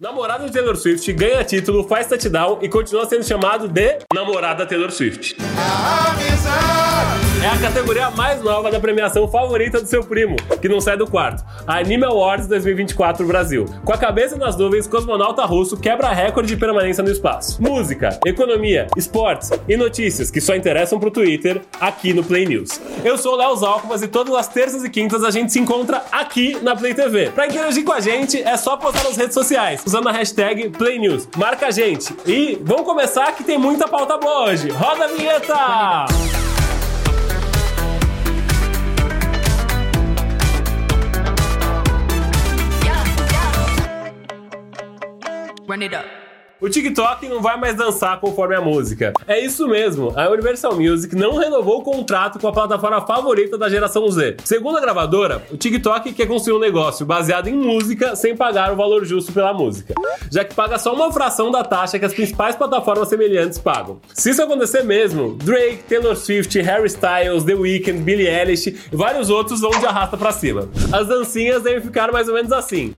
Namorada de Taylor Swift ganha título, faz touchdown e continua sendo chamado de Namorada Taylor Swift. É a categoria mais nova da premiação favorita do seu primo, que não sai do quarto, a Anime Awards 2024 Brasil. Com a cabeça nas nuvens, cosmonauta russo quebra recorde de permanência no espaço. Música, economia, esportes e notícias que só interessam pro Twitter, aqui no Play News. Eu sou o Léo Zalcomas e todas as terças e quintas a gente se encontra aqui na Play TV. Pra interagir com a gente, é só postar nas redes sociais, usando a hashtag Play News. Marca a gente. E vamos começar que tem muita pauta boa hoje. Roda a vinheta! Run it up. O TikTok não vai mais dançar conforme a música. É isso mesmo, a Universal Music não renovou o contrato com a plataforma favorita da geração Z. Segundo a gravadora, o TikTok quer construir um negócio baseado em música sem pagar o valor justo pela música, já que paga só uma fração da taxa que as principais plataformas semelhantes pagam. Se isso acontecer mesmo, Drake, Taylor Swift, Harry Styles, The Weeknd, Billie Eilish e vários outros vão de arrasta pra cima. As dancinhas devem ficar mais ou menos assim.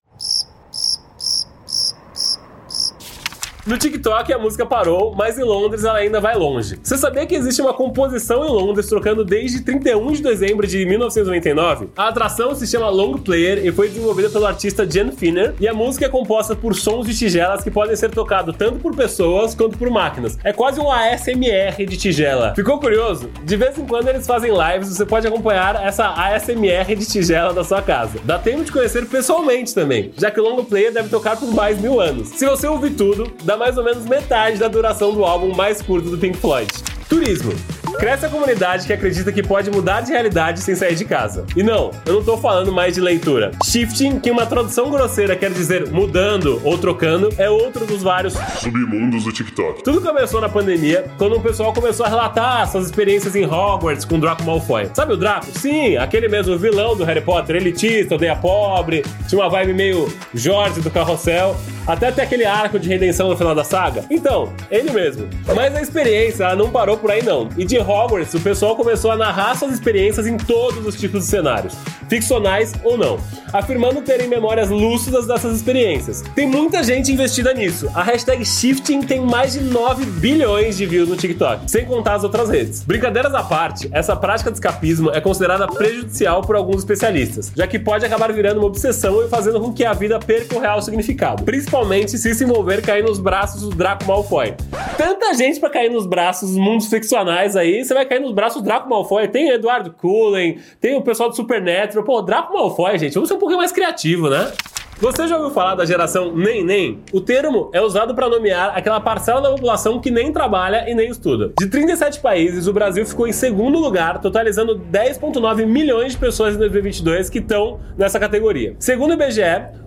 No TikTok a música parou, mas em Londres ela ainda vai longe. Você sabia que existe uma composição em Londres trocando desde 31 de dezembro de 1999? A atração se chama Long Player e foi desenvolvida pelo artista Jen Finner e a música é composta por sons de tigelas que podem ser tocados tanto por pessoas quanto por máquinas. É quase um ASMR de tigela. Ficou curioso? De vez em quando eles fazem lives, você pode acompanhar essa ASMR de tigela da sua casa. Dá tempo de conhecer pessoalmente também, já que o Long Player deve tocar por mais mil anos. Se você ouvir tudo, dá mais ou menos metade da duração do álbum mais curto do Pink Floyd. Turismo. Cresce a comunidade que acredita que pode mudar de realidade sem sair de casa. E não, eu não tô falando mais de leitura. Shifting, que uma tradução grosseira quer dizer mudando ou trocando, é outro dos vários submundos do TikTok. Tudo começou na pandemia, quando o pessoal começou a relatar suas experiências em Hogwarts com Draco Malfoy. Sabe o Draco? Sim, aquele mesmo vilão do Harry Potter, elitista, odeia pobre, tinha uma vibe meio Jorge do Carrossel, até ter aquele arco de redenção no final da saga. Então, ele mesmo. Mas a experiência, ela não parou por aí não. E de Hogwarts, o pessoal começou a narrar suas experiências em todos os tipos de cenários, ficcionais ou não, afirmando terem memórias lúcidas dessas experiências. Tem muita gente investida nisso. A hashtag Shifting tem mais de 9 bilhões de views no TikTok, sem contar as outras redes. Brincadeiras à parte, essa prática de escapismo é considerada prejudicial por alguns especialistas, já que pode acabar virando uma obsessão e fazendo com que a vida perca o real significado, principalmente se se envolver cair nos braços do Draco Malfoy. Tanta gente para cair nos braços dos mundos ficcionais aí, você vai cair nos braços do Draco Malfoy. Tem Eduardo Cullen, tem o pessoal do Supernatural. Pô, Draco Malfoy, gente, vamos ser um pouquinho mais criativo, né? Você já ouviu falar da geração nem nem? O termo é usado para nomear aquela parcela da população que nem trabalha e nem estuda. De 37 países, o Brasil ficou em segundo lugar, totalizando 10,9 milhões de pessoas em 2022 que estão nessa categoria. Segundo o IBGE,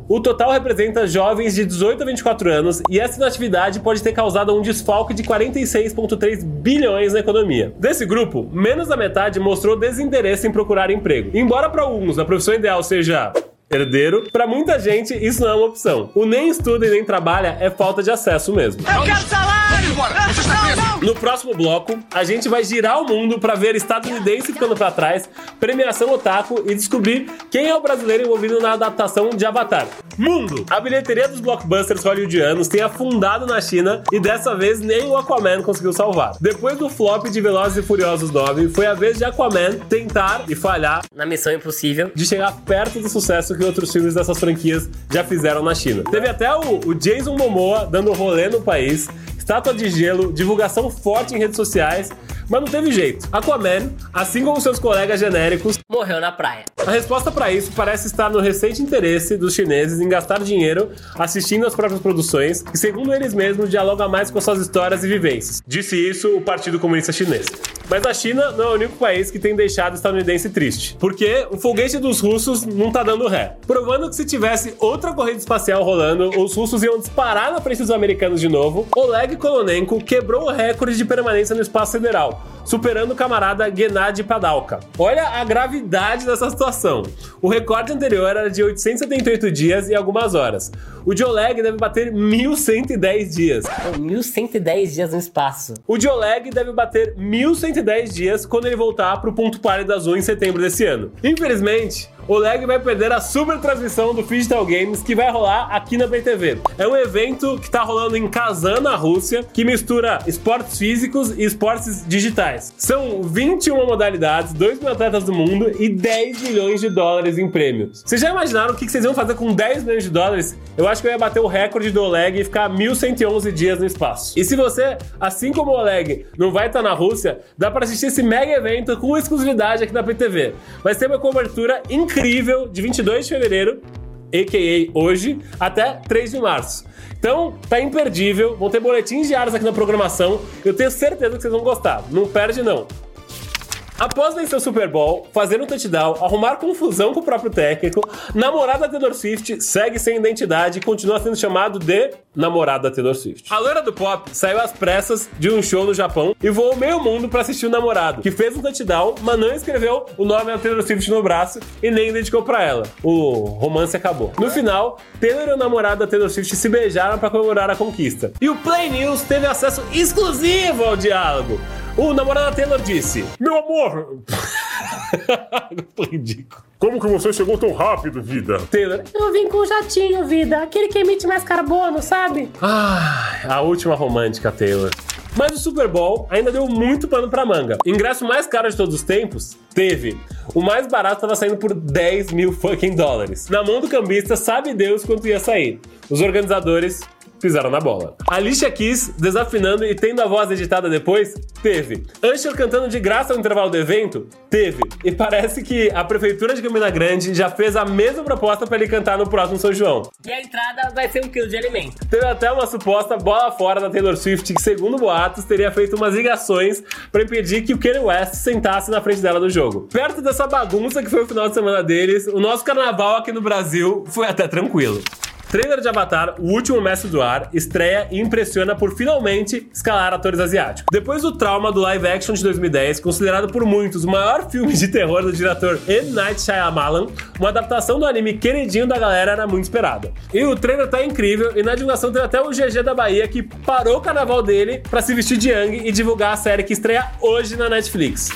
o total representa jovens de 18 a 24 anos e essa inatividade pode ter causado um desfalque de 46,3 bilhões na economia. Desse grupo, menos da metade mostrou desinteresse em procurar emprego. Embora para alguns a profissão ideal seja herdeiro, para muita gente isso não é uma opção. O nem estuda e nem trabalha é falta de acesso mesmo. Eu quero salário! Não, não! No próximo bloco, a gente vai girar o mundo para ver estadunidense ficando para trás, premiação otaku e descobrir quem é o brasileiro envolvido na adaptação de Avatar. Mundo! A bilheteria dos blockbusters hollywoodianos tem afundado na China e dessa vez nem o Aquaman conseguiu salvar. Depois do flop de Velozes e Furiosos 9, foi a vez de Aquaman tentar e falhar na Missão Impossível de chegar perto do sucesso que outros filmes dessas franquias já fizeram na China. Teve até o, o Jason Momoa dando rolê no país, estátua de gelo, divulgação forte em redes sociais, mas não teve jeito. Aquaman, assim como seus colegas genéricos, morreu na praia. a resposta para isso parece estar no recente interesse dos chineses em gastar dinheiro assistindo às próprias produções, que, segundo eles mesmos, dialoga mais com suas histórias e vivências. Disse isso o Partido Comunista Chinês. Mas a China não é o único país que tem deixado o estadunidense triste, porque o foguete dos russos não tá dando ré. Provando que se tivesse outra corrida espacial rolando, os russos iam disparar na frente dos americanos de novo, Oleg Kolonenko quebrou o recorde de permanência no espaço federal, superando o camarada Gennady Padalka. Olha a gravidade dessa situação. O recorde anterior era de 878 dias e algumas horas. O de Oleg deve bater 1110 dias. Pô, 1110 dias no espaço. O de Oleg deve bater 1110 110 dias quando ele voltar pro ponto pálido azul em setembro desse ano. Infelizmente, o Leg vai perder a super transmissão do Digital Games que vai rolar aqui na BTV. É um evento que tá rolando em Kazan, na Rússia, que mistura esportes físicos e esportes digitais. São 21 modalidades, 2 mil atletas do mundo e 10 milhões de dólares em prêmios. Vocês já imaginaram o que vocês iam fazer com 10 milhões de dólares? Eu acho que eu ia bater o recorde do Oleg e ficar 1.111 dias no espaço. E se você, assim como o Oleg, não vai estar na Rússia, dá para assistir esse mega evento com exclusividade aqui na PTV. Vai ser uma cobertura incrível incrível de 22 de fevereiro, a.k.a. hoje, até 3 de março. Então, tá imperdível, vão ter boletins diários aqui na programação, eu tenho certeza que vocês vão gostar, não perde não. Após vencer o Super Bowl, fazer um touchdown, arrumar confusão com o próprio técnico, namorada da Taylor Swift segue sem identidade e continua sendo chamado de namorada da Taylor Swift. A loira do pop saiu às pressas de um show no Japão e voou meio mundo para assistir o namorado, que fez um touchdown, mas não escreveu o nome da Taylor Swift no braço e nem dedicou para ela. O romance acabou. No final, Taylor e o namorado da Taylor Swift se beijaram para comemorar a conquista. E o Play News teve acesso exclusivo ao diálogo. O namorado da Taylor disse: Meu amor! Ridículo. Como que você chegou tão rápido, vida? Taylor. Eu vim com o jatinho, vida. Aquele que emite mais carbono, sabe? Ah, a última romântica, Taylor. Mas o Super Bowl ainda deu muito pano pra manga. O ingresso mais caro de todos os tempos teve. O mais barato estava saindo por 10 mil fucking dólares. Na mão do cambista, sabe Deus quanto ia sair. Os organizadores pisaram na bola. Alicia Keys desafinando e tendo a voz editada depois? Teve. Usher cantando de graça no intervalo do evento? Teve. E parece que a prefeitura de Campina Grande já fez a mesma proposta para ele cantar no próximo São João. E a entrada vai ser um quilo de alimento. Teve até uma suposta bola fora da Taylor Swift que, segundo boatos, teria feito umas ligações para impedir que o Kanye West sentasse na frente dela no jogo. Perto dessa bagunça que foi o final de semana deles, o nosso carnaval aqui no Brasil foi até tranquilo. Trailer de Avatar, o último mestre do ar, estreia e impressiona por finalmente escalar atores asiáticos. Depois do trauma do live action de 2010, considerado por muitos o maior filme de terror do diretor M. Night Shyamalan, uma adaptação do anime queridinho da galera era muito esperada. E o trailer tá incrível e na divulgação teve até o GG da Bahia que parou o carnaval dele para se vestir de Yang e divulgar a série que estreia hoje na Netflix.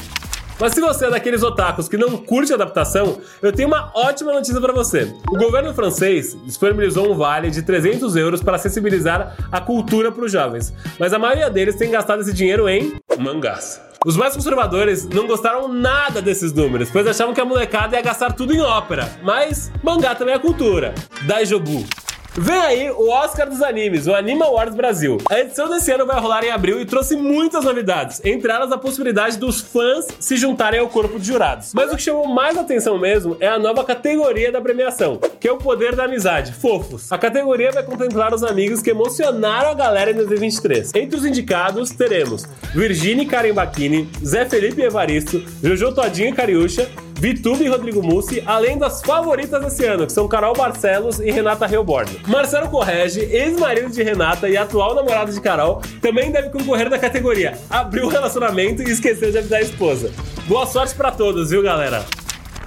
Mas se você é daqueles otakus que não curte adaptação, eu tenho uma ótima notícia para você. O governo francês disponibilizou um vale de 300 euros para sensibilizar a cultura para os jovens, mas a maioria deles tem gastado esse dinheiro em mangás. Os mais conservadores não gostaram nada desses números, pois achavam que a molecada ia gastar tudo em ópera. Mas mangá também é cultura. Daijobu. Vem aí o Oscar dos Animes, o Anima Awards Brasil. A edição desse ano vai rolar em abril e trouxe muitas novidades, entre elas a possibilidade dos fãs se juntarem ao corpo de jurados. Mas o que chamou mais atenção mesmo é a nova categoria da premiação, que é o poder da amizade, fofos. A categoria vai contemplar os amigos que emocionaram a galera em 2023. Entre os indicados teremos Virginie Karen Bacchini, Zé Felipe Evaristo, Jojo Todinho e Cariúcha, Vitube e Rodrigo Mussi, além das favoritas desse ano, que são Carol Barcelos e Renata Reoborn. Marcelo Correge, ex-marido de Renata e atual namorado de Carol, também deve concorrer na categoria Abriu o relacionamento e esqueceu de avisar a esposa. Boa sorte para todos, viu, galera?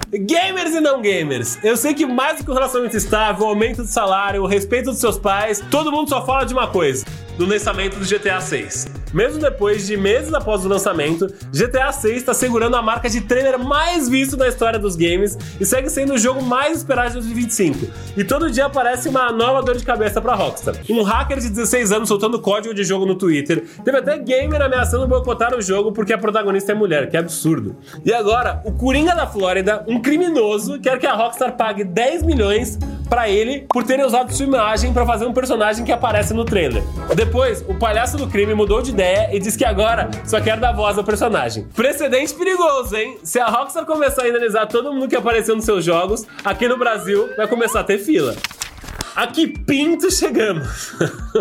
Gamers e não gamers, eu sei que mais do que o relacionamento estável, o aumento do salário, o respeito dos seus pais, todo mundo só fala de uma coisa: do lançamento do GTA 6. Mesmo depois de meses após o lançamento, GTA 6 está segurando a marca de trailer mais visto na história dos games e segue sendo o jogo mais esperado de 2025. E todo dia aparece uma nova dor de cabeça para Rockstar. Um hacker de 16 anos soltando código de jogo no Twitter, teve até gamer ameaçando boicotar o jogo porque a protagonista é mulher, que é absurdo. E agora, o Coringa da Flórida, um criminoso, quer que a Rockstar pague 10 milhões para ele por terem usado sua imagem para fazer um personagem que aparece no trailer. Depois, o palhaço do crime mudou de ideia e disse que agora só quer dar voz ao personagem. Precedente perigoso, hein? Se a Rockstar começar a indenizar todo mundo que apareceu nos seus jogos, aqui no Brasil vai começar a ter fila. A que pinto chegamos?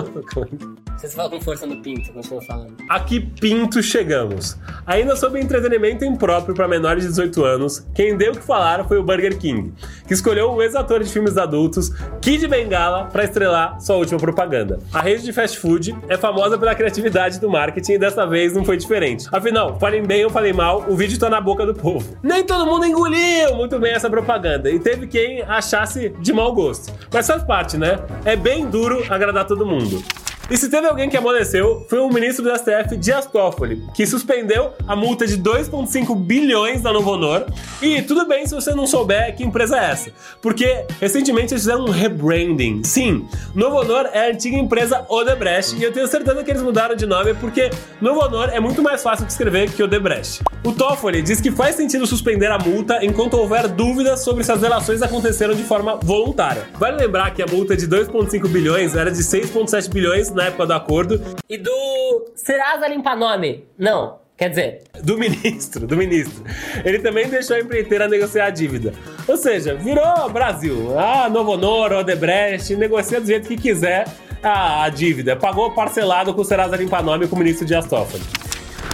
Você fala com força no pinto, continua falando. A que pinto chegamos? Ainda sobre entretenimento impróprio para menores de 18 anos, quem deu o que falar foi o Burger King, que escolheu o ex-ator de filmes adultos, Kid Bengala, para estrelar sua última propaganda. A rede de fast food é famosa pela criatividade do marketing e dessa vez não foi diferente. Afinal, falem bem ou falem mal, o vídeo tá na boca do povo. Nem todo mundo engoliu muito bem essa propaganda e teve quem achasse de mau gosto. Mas faz parte, né? É bem duro agradar todo mundo. E se teve alguém que amoleceu, foi o ministro do STF, Dias Toffoli, que suspendeu a multa de 2,5 bilhões da Novo Honor. E tudo bem se você não souber que empresa é essa, porque recentemente eles fizeram um rebranding. Sim, Novo Honor é a antiga empresa Odebrecht, e eu tenho certeza que eles mudaram de nome porque Novo Honor é muito mais fácil de escrever que Odebrecht. O Toffoli diz que faz sentido suspender a multa enquanto houver dúvidas sobre se as delações aconteceram de forma voluntária. Vale lembrar que a multa de 2,5 bilhões era de 6,7 bilhões na época do acordo. E do Serasa limpa nome? Não. Quer dizer, Do ministro, do ministro. Ele também deixou a empreiteira negociar a dívida. Ou seja, virou Brasil. Ah, Novo Honor, Odebrecht, negocia do jeito que quiser a, a dívida. Pagou parcelado com o Serasa Limpa Nome com o ministro Dias Toffoli.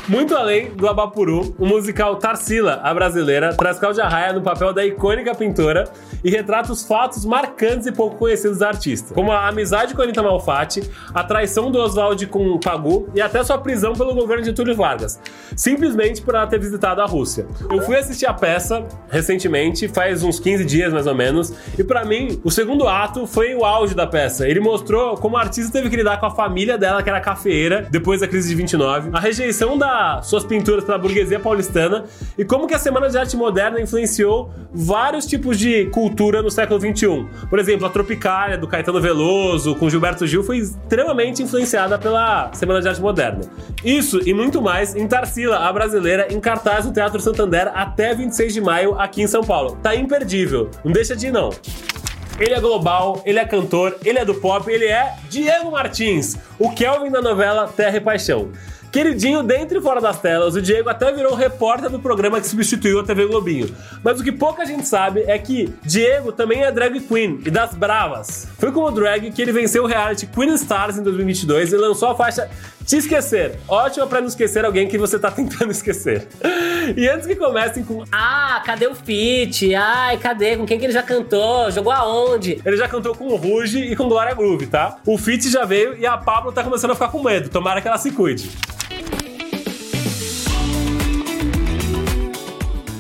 Muito além do Abapuru, o musical Tarsila, a brasileira, traz Cláudia Raia no papel da icônica pintora e retrata os fatos marcantes e pouco conhecidos da artista, como a amizade com Anitta Malfatti, a traição do Oswald com Pagu e até sua prisão pelo governo de Túlio Vargas, simplesmente por ela ter visitado a Rússia. Eu fui assistir a peça recentemente, faz uns 15 dias mais ou menos, e pra mim, o segundo ato foi o auge da peça. Ele mostrou como a artista teve que lidar com a família dela, que era cafeeira, depois da crise de 29, a rejeição suas pinturas pela burguesia paulistana e como que a Semana de Arte Moderna influenciou vários tipos de cultura no século XXI. Por exemplo, a Tropicália, do Caetano Veloso, com Gilberto Gil, foi extremamente influenciada pela Semana de Arte Moderna. Isso e muito mais em Tarsila, a brasileira, em cartaz no Teatro Santander até 26 de maio aqui em São Paulo. Tá imperdível. Não deixa de ir, não. Ele é global, ele é cantor, ele é do pop, ele é Diego Martins, o Kelvin da novela Terra e Paixão. Queridinho dentro e fora das telas, o Diego até virou repórter do programa que substituiu a TV Globinho. Mas o que pouca gente sabe é que Diego também é drag queen e das bravas. Foi como drag que ele venceu o reality Queen Stars em 2022 e lançou a faixa Te Esquecer. Ótima pra não esquecer alguém que você tá tentando esquecer. E antes que comecem com ah, cadê o feat? Ai, cadê? Com quem que ele já cantou? Jogou aonde? Ele já cantou com o Ruge e com Glória Groove, tá? O Fit já veio e a Pablo tá começando a ficar com medo. Tomara que ela se cuide.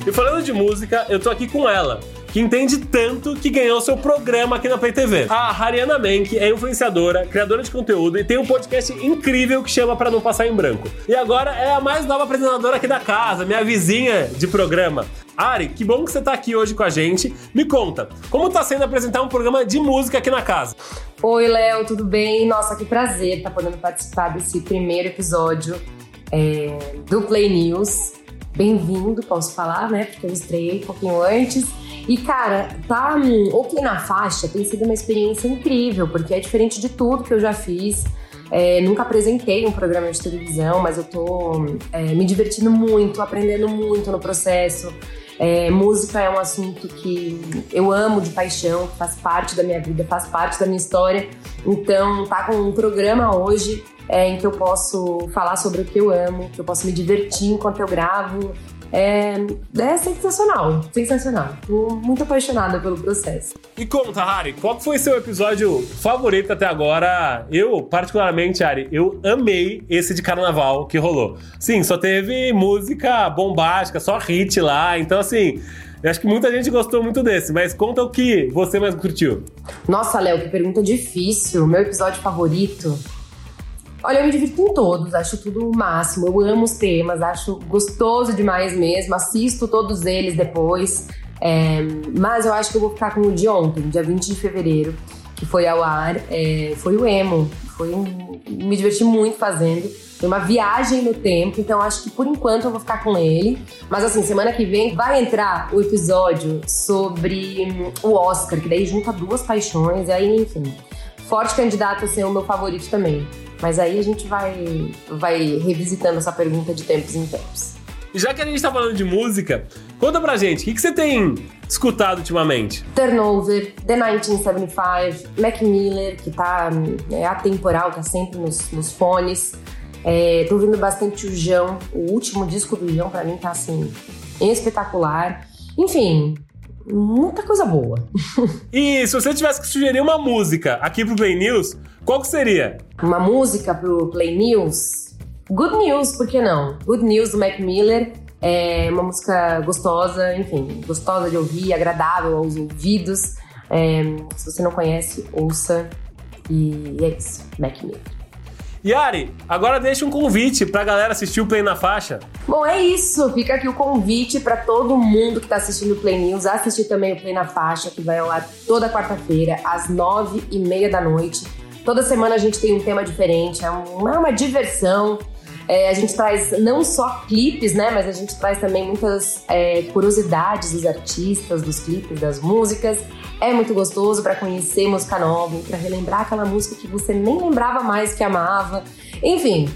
E falando de música, eu tô aqui com ela, que entende tanto que ganhou seu programa aqui na Play TV. A Hariana Menk é influenciadora, criadora de conteúdo e tem um podcast incrível que chama Pra Não Passar em Branco. E agora é a mais nova apresentadora aqui da casa, minha vizinha de programa. Ari, que bom que você tá aqui hoje com a gente. Me conta, como tá sendo apresentar um programa de música aqui na casa? Oi, Léo, tudo bem? Nossa, que prazer estar podendo participar desse primeiro episódio é, do Play News. Bem-vindo, posso falar, né? Porque eu estreiei um pouquinho antes. E, cara, tá. hum, O Play na Faixa tem sido uma experiência incrível, porque é diferente de tudo que eu já fiz. É, nunca apresentei um programa de televisão, mas eu tô é, me divertindo muito, aprendendo muito no processo. É, música é um assunto que eu amo de paixão, faz parte da minha vida, faz parte da minha história. Então, tá com um programa hoje é, em que eu posso falar sobre o que eu amo, que eu posso me divertir enquanto eu gravo. É, é sensacional, sensacional. Tô muito apaixonada pelo processo. E conta, Harry, qual foi seu episódio favorito até agora? Eu, particularmente, Ari, eu amei esse de carnaval que rolou. Sim, só teve música bombástica, só hit lá. Então, assim, eu acho que muita gente gostou muito desse. Mas conta o que você mais curtiu. Nossa, Léo, que pergunta difícil. Meu episódio favorito. Olha, eu me divirto em todos, acho tudo o máximo. Eu amo os temas, acho gostoso demais mesmo. Assisto todos eles depois. É, mas eu acho que eu vou ficar com o de ontem, dia 20 de fevereiro, que foi ao ar. É, foi o emo. Foi um, me diverti muito fazendo. Foi uma viagem no tempo, então acho que por enquanto eu vou ficar com ele. Mas assim, semana que vem vai entrar o episódio sobre o Oscar, que daí junta duas paixões, e aí, enfim. Forte candidato a ser o meu favorito também. Mas aí a gente vai, vai revisitando essa pergunta de tempos em tempos. E já que a gente tá falando de música, conta pra gente, o que, que você tem escutado ultimamente? Turnover, The 1975, Mac Miller, que tá é, atemporal, tá sempre nos, nos fones. É, tô ouvindo bastante o Jão, o último disco do Jão pra mim tá assim, espetacular. Enfim, muita coisa boa. E se você tivesse que sugerir uma música aqui pro Play News, qual que seria? Uma música pro Play News. Good News, por que não? Good News do Mac Miller. É uma música gostosa, enfim, gostosa de ouvir, agradável aos ouvidos. É, se você não conhece, ouça. E é isso, Mac Miller. Yari, agora deixa um convite pra galera assistir o Play na Faixa. Bom, é isso. Fica aqui o convite para todo mundo que está assistindo o Play News, assistir também o Play na Faixa, que vai ao ar toda quarta-feira, às nove e meia da noite. Toda semana a gente tem um tema diferente, é uma, é uma diversão. É, a gente traz não só clipes, né? Mas a gente traz também muitas é, curiosidades dos artistas, dos clipes, das músicas. É muito gostoso para conhecer música nova, para relembrar aquela música que você nem lembrava mais que amava. Enfim,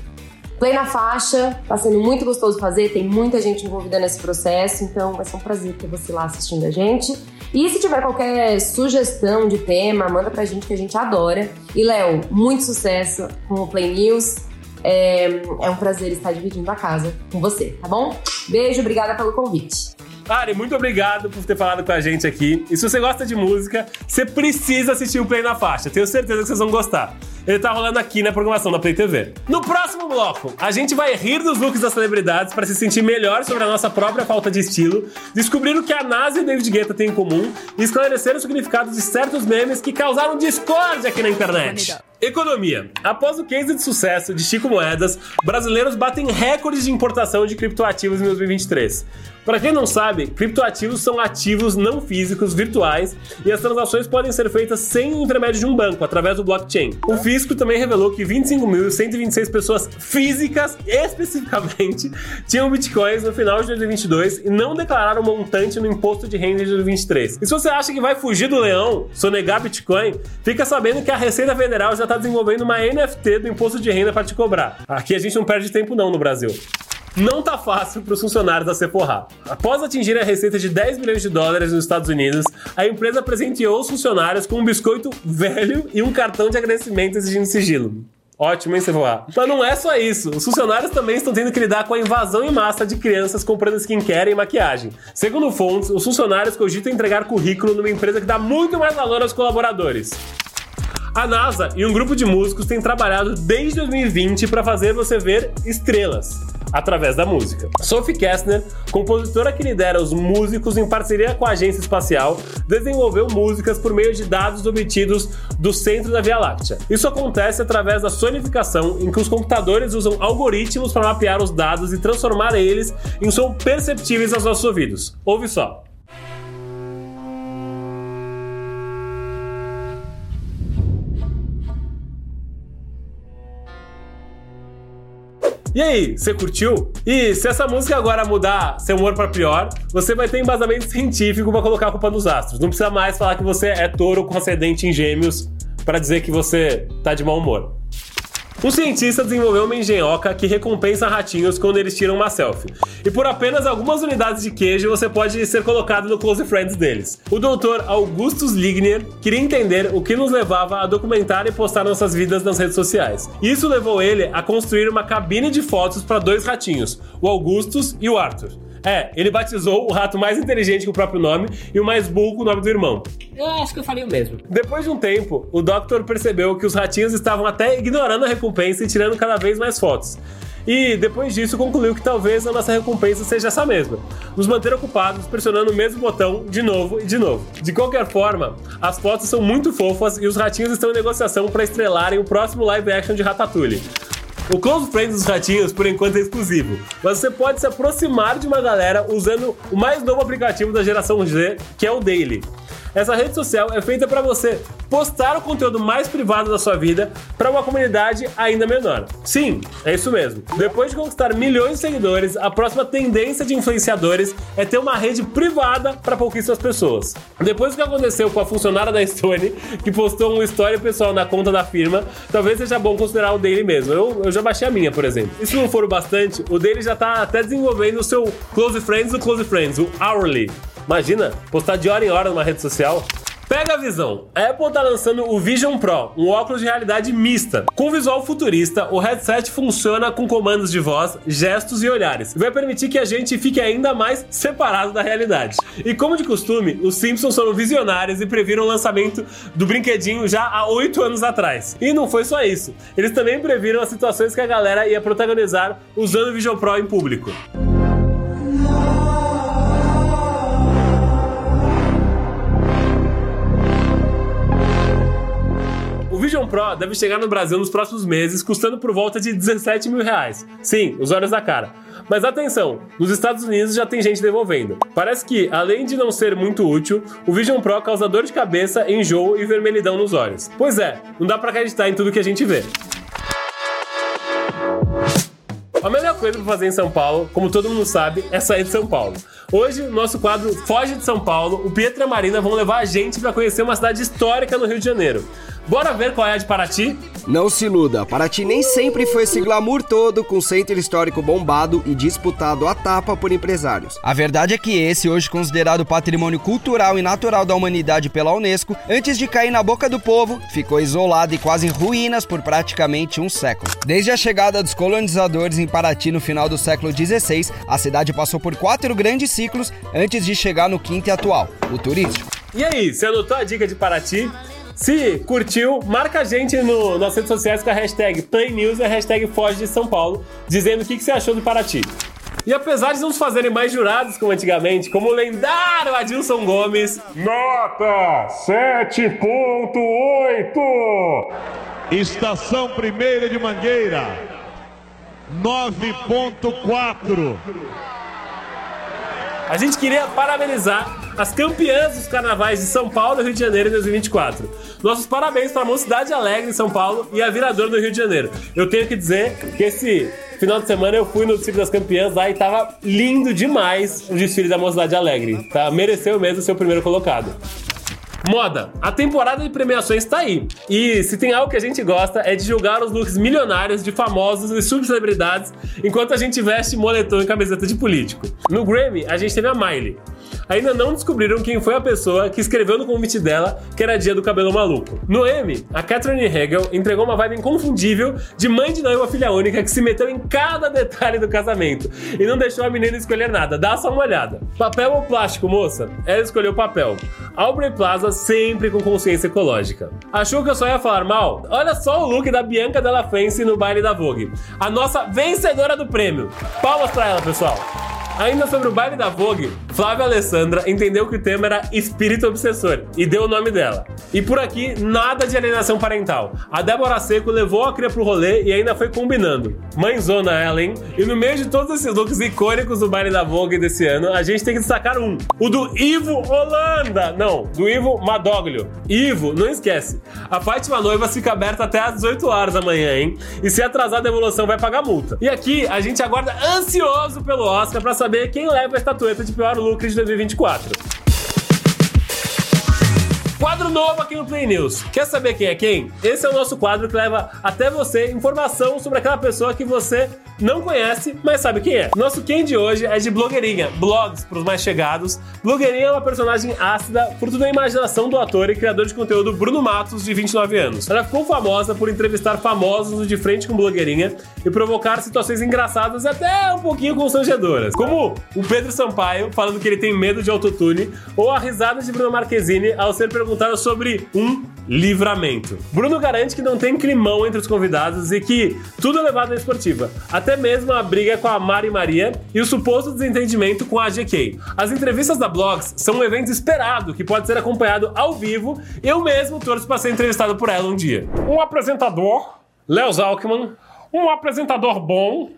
Play na faixa, tá sendo muito gostoso fazer, tem muita gente envolvida nesse processo, então vai ser um prazer ter você lá assistindo a gente. E se tiver qualquer sugestão de tema, manda pra gente que a gente adora. E Léo, muito sucesso com o Play News. É, é um prazer estar dividindo a casa com você, tá bom? Beijo, obrigada pelo convite. Ari, muito obrigado por ter falado com a gente aqui. E se você gosta de música, você precisa assistir o Play na Faixa. Tenho certeza que vocês vão gostar. Ele tá rolando aqui na programação da Play TV. No próximo bloco, a gente vai rir dos looks das celebridades para se sentir melhor sobre a nossa própria falta de estilo, descobrir o que a NASA e o David Guetta têm em comum e esclarecer o significado de certos memes que causaram discórdia aqui na internet. Economia. Após o case de sucesso de Chico Moedas, brasileiros batem recordes de importação de criptoativos em 2023. Para quem não sabe, criptoativos são ativos não físicos virtuais e as transações podem ser feitas sem o intermédio de um banco, através do blockchain. O fisco também revelou que 25.126 pessoas físicas, especificamente, tinham bitcoins no final de 2022 e não declararam montante no imposto de renda de 2023. E se você acha que vai fugir do leão, sonegar bitcoin, fica sabendo que a Receita Federal já está desenvolvendo uma NFT do imposto de renda para te cobrar. Aqui a gente não perde tempo não no Brasil não tá fácil para os funcionários da Sephora. Após atingir a receita de 10 milhões de dólares nos Estados Unidos, a empresa presenteou os funcionários com um biscoito velho e um cartão de agradecimento exigindo sigilo. Ótimo, hein, Sephora? Mas não é só isso. Os funcionários também estão tendo que lidar com a invasão em massa de crianças comprando skincare e maquiagem. Segundo fontes, os funcionários cogitam entregar currículo numa empresa que dá muito mais valor aos colaboradores. A NASA e um grupo de músicos têm trabalhado desde 2020 para fazer você ver estrelas através da música. Sophie Kessner, compositora que lidera os músicos em parceria com a agência espacial, desenvolveu músicas por meio de dados obtidos do centro da Via Láctea. Isso acontece através da sonificação, em que os computadores usam algoritmos para mapear os dados e transformar eles em som perceptíveis aos nossos ouvidos. Ouve só. E aí, você curtiu? E se essa música agora mudar seu humor para pior, você vai ter embasamento científico para colocar a culpa nos astros. Não precisa mais falar que você é touro com ascendente em gêmeos para dizer que você tá de mau humor. Um cientista desenvolveu uma engenhoca que recompensa ratinhos quando eles tiram uma selfie. E por apenas algumas unidades de queijo você pode ser colocado no Close Friends deles. O doutor Augustus Ligner queria entender o que nos levava a documentar e postar nossas vidas nas redes sociais. Isso levou ele a construir uma cabine de fotos para dois ratinhos, o Augustus e o Arthur. É, ele batizou o rato mais inteligente que o próprio nome e o mais burro com o nome do irmão. Eu acho que eu falei o mesmo. Depois de um tempo, o Doctor percebeu que os ratinhos estavam até ignorando a recompensa e tirando cada vez mais fotos. E depois disso concluiu que talvez a nossa recompensa seja essa mesma: nos manter ocupados pressionando o mesmo botão de novo e de novo. De qualquer forma, as fotos são muito fofas e os ratinhos estão em negociação para estrelarem o próximo live action de Ratatouille. O Close Friends dos ratinhos, por enquanto, é exclusivo, mas você pode se aproximar de uma galera usando o mais novo aplicativo da geração Z, que é o Daily. Essa rede social é feita para você postar o conteúdo mais privado da sua vida para uma comunidade ainda menor. Sim, é isso mesmo. Depois de conquistar milhões de seguidores, a próxima tendência de influenciadores é ter uma rede privada para pouquíssimas pessoas. Depois do que aconteceu com a funcionária da Stone, que postou um story pessoal na conta da firma, talvez seja bom considerar o dele mesmo. Eu, eu já baixei a minha, por exemplo. E se não for o bastante, o dele já tá até desenvolvendo o seu Close Friends do Close Friends, o Hourly. Imagina, postar de hora em hora numa rede social. Pega a visão. A Apple tá lançando o Vision Pro, um óculos de realidade mista. Com visual futurista, o headset funciona com comandos de voz, gestos e olhares. Vai permitir que a gente fique ainda mais separado da realidade. E como de costume, os Simpsons foram visionários e previram o lançamento do brinquedinho já há oito anos atrás. E não foi só isso. Eles também previram as situações que a galera ia protagonizar usando o Vision Pro em público. Pro deve chegar no Brasil nos próximos meses, custando por volta de 17 mil reais. Sim, os olhos da cara. Mas atenção, nos Estados Unidos já tem gente devolvendo. Parece que, além de não ser muito útil, o Vision Pro causa dor de cabeça, enjoo e vermelhidão nos olhos. Pois é, não dá pra acreditar em tudo que a gente vê. A melhor coisa pra fazer em São Paulo, como todo mundo sabe, é sair de São Paulo. Hoje, nosso quadro Foge de São Paulo, o Pietro e a Marina vão levar a gente para conhecer uma cidade histórica no Rio de Janeiro. Bora ver qual é a de Paraty? Não se iluda, Paraty nem sempre foi esse glamour todo com centro histórico bombado e disputado à tapa por empresários. A verdade é que esse, hoje considerado patrimônio cultural e natural da humanidade pela Unesco, antes de cair na boca do povo, ficou isolado e quase em ruínas por praticamente um século. Desde a chegada dos colonizadores em Paraty no final do século XVI, a cidade passou por quatro grandes ciclos antes de chegar no quinto e atual, o turístico. E aí, você anotou a dica de Paraty? Se curtiu, marca a gente no, nas redes sociais com a hashtag PlayNews e a hashtag Foge de São Paulo, dizendo o que, que você achou do Paraty. E apesar de não nos fazerem mais jurados como antigamente, como o lendário Adilson Gomes, Nota 7.8. Estação Primeira de Mangueira, 9.4. a gente queria parabenizar as campeãs dos carnavais de São Paulo e Rio de Janeiro em 2024. Nossos parabéns para a Mocidade Alegre em São Paulo e a Virador do Rio de Janeiro. Eu tenho que dizer que esse final de semana eu fui no desfile das campeãs lá e tava lindo demais o desfile da Mocidade Alegre. Tá? Mereceu mesmo ser o primeiro colocado. Moda. A temporada de premiações tá aí. E se tem algo que a gente gosta é de julgar os looks milionários de famosos e subcelebridades enquanto a gente veste moletom e camiseta de político. No Grammy, a gente teve a Miley. Ainda não descobriram quem foi a pessoa que escreveu no convite dela que era dia do cabelo maluco. No Emmy, a Catherine Hegel entregou uma vibe inconfundível de mãe de noiva filha única que se meteu em cada detalhe do casamento e não deixou a menina escolher nada. Dá só uma olhada. Papel ou plástico, moça? Ela escolheu papel. Aubrey Plaza sempre com consciência ecológica. Achou que eu só ia falar mal? Olha só o look da Bianca Della Fence no baile da Vogue. A nossa vencedora do prêmio. Palmas pra ela, pessoal. Ainda sobre o baile da Vogue, Flávia Alessandra entendeu que o tema era espírito obsessor e deu o nome dela. E por aqui, nada de alienação parental. A Débora Seco levou a cria pro rolê e ainda foi combinando. Mãezona ela, hein? E no meio de todos esses looks icônicos do baile da Vogue desse ano, a gente tem que destacar um: o do Ivo Holanda. Não, do Ivo Madoglio. Ivo, não esquece. A Fátima Noiva fica aberta até às 18 horas da manhã, hein? E se atrasar a devolução, vai pagar multa. E aqui, a gente aguarda ansioso pelo Oscar pra saber quem leva a estatueta de pior look de 2024. Quadro novo aqui no Play News. Quer saber quem é quem? Esse é o nosso quadro que leva até você informação sobre aquela pessoa que você não conhece, mas sabe quem é. Nosso quem de hoje é de blogueirinha, blogs para os mais chegados. Blogueirinha é uma personagem ácida, fruto da imaginação do ator e criador de conteúdo Bruno Matos, de 29 anos. Ela ficou famosa por entrevistar famosos de frente com blogueirinha e provocar situações engraçadas e até um pouquinho constrangedoras. Como o Pedro Sampaio falando que ele tem medo de autotune, ou a risada de Bruno Marquezine ao ser perguntado sobre um livramento. Bruno garante que não tem climão entre os convidados e que tudo é levado na esportiva. Até mesmo a briga com a Mari Maria e o suposto desentendimento com a GK. As entrevistas da Blogs são um evento esperado que pode ser acompanhado ao vivo. Eu mesmo torço para ser entrevistado por ela um dia. Um apresentador, Léo Zalkman, um apresentador bom.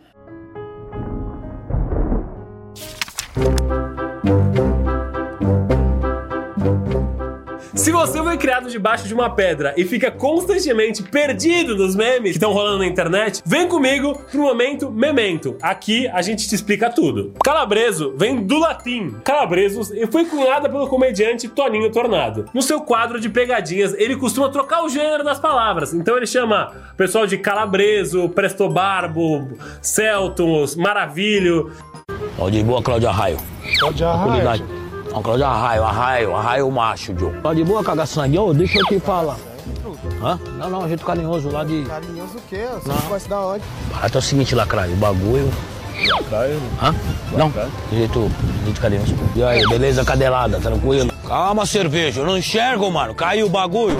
Se você foi criado debaixo de uma pedra e fica constantemente perdido nos memes que estão rolando na internet, vem comigo pro momento memento. Aqui a gente te explica tudo. Calabreso vem do latim calabresos e foi cunhada pelo comediante Toninho Tornado. No seu quadro de pegadinhas, ele costuma trocar o gênero das palavras. Então ele chama o pessoal de calabreso, prestobarbo, celtos, maravilho. Ó, de boa, Cláudia Arraio. Cláudia Tranquilidade. Ó, Cláudia Arraio, Arraio, Arraio macho, Joe. Ó, de boa, caga sangue. Ô, deixa eu te falar. Hã? Não, não, jeito carinhoso lá de... Carinhoso o quê? Você gosta da onde? Até o seguinte, Lacraio, o bagulho... Hã? Não, jeito, jeito carinhoso. E aí, beleza, cadelada, tranquilo? Calma, cerveja, eu não enxergo, mano. Caiu o bagulho.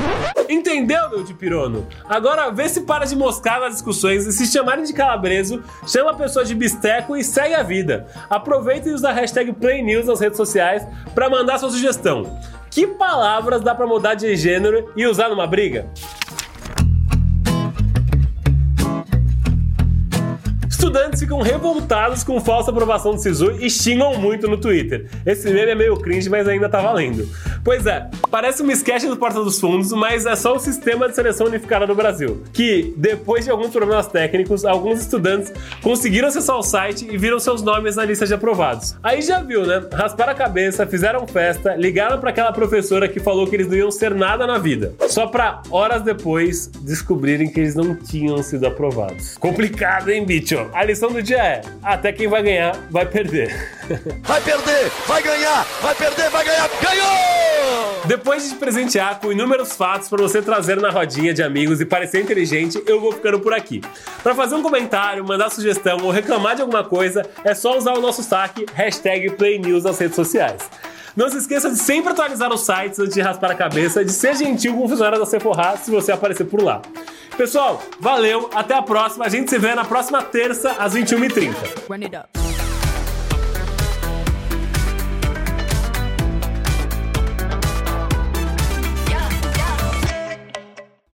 Entendeu, meu de pirono? Agora vê se para de moscar nas discussões e se chamarem de calabreso, chama a pessoa de bisteco e segue a vida. Aproveita e usa a hashtag PlayNews nas redes sociais para mandar sua sugestão. Que palavras dá para mudar de gênero e usar numa briga? Estudantes ficam revoltados com falsa aprovação do SISU e xingam muito no Twitter. Esse meme é meio cringe, mas ainda tá valendo. Pois é, parece uma sketch do Porta dos Fundos, mas é só o sistema de seleção unificada do Brasil. Que, depois de alguns problemas técnicos, alguns estudantes conseguiram acessar o site e viram seus nomes na lista de aprovados. Aí já viu, né? Rasparam a cabeça, fizeram festa, ligaram para aquela professora que falou que eles não iam ser nada na vida. Só pra horas depois descobrirem que eles não tinham sido aprovados. Complicado, hein, bicho? A lição do dia é: até quem vai ganhar vai perder. Vai perder, vai ganhar, vai perder, vai ganhar, ganhou! Depois de te presentear com inúmeros fatos para você trazer na rodinha de amigos e parecer inteligente, eu vou ficando por aqui. Para fazer um comentário, mandar sugestão ou reclamar de alguma coisa, é só usar o nosso saque hashtag PlayNews nas redes sociais. Não se esqueça de sempre atualizar os sites antes de raspar a cabeça, de ser gentil com o funcionário da Sephora se você aparecer por lá. Pessoal, valeu, até a próxima. A gente se vê na próxima terça às 21h30. Run it up.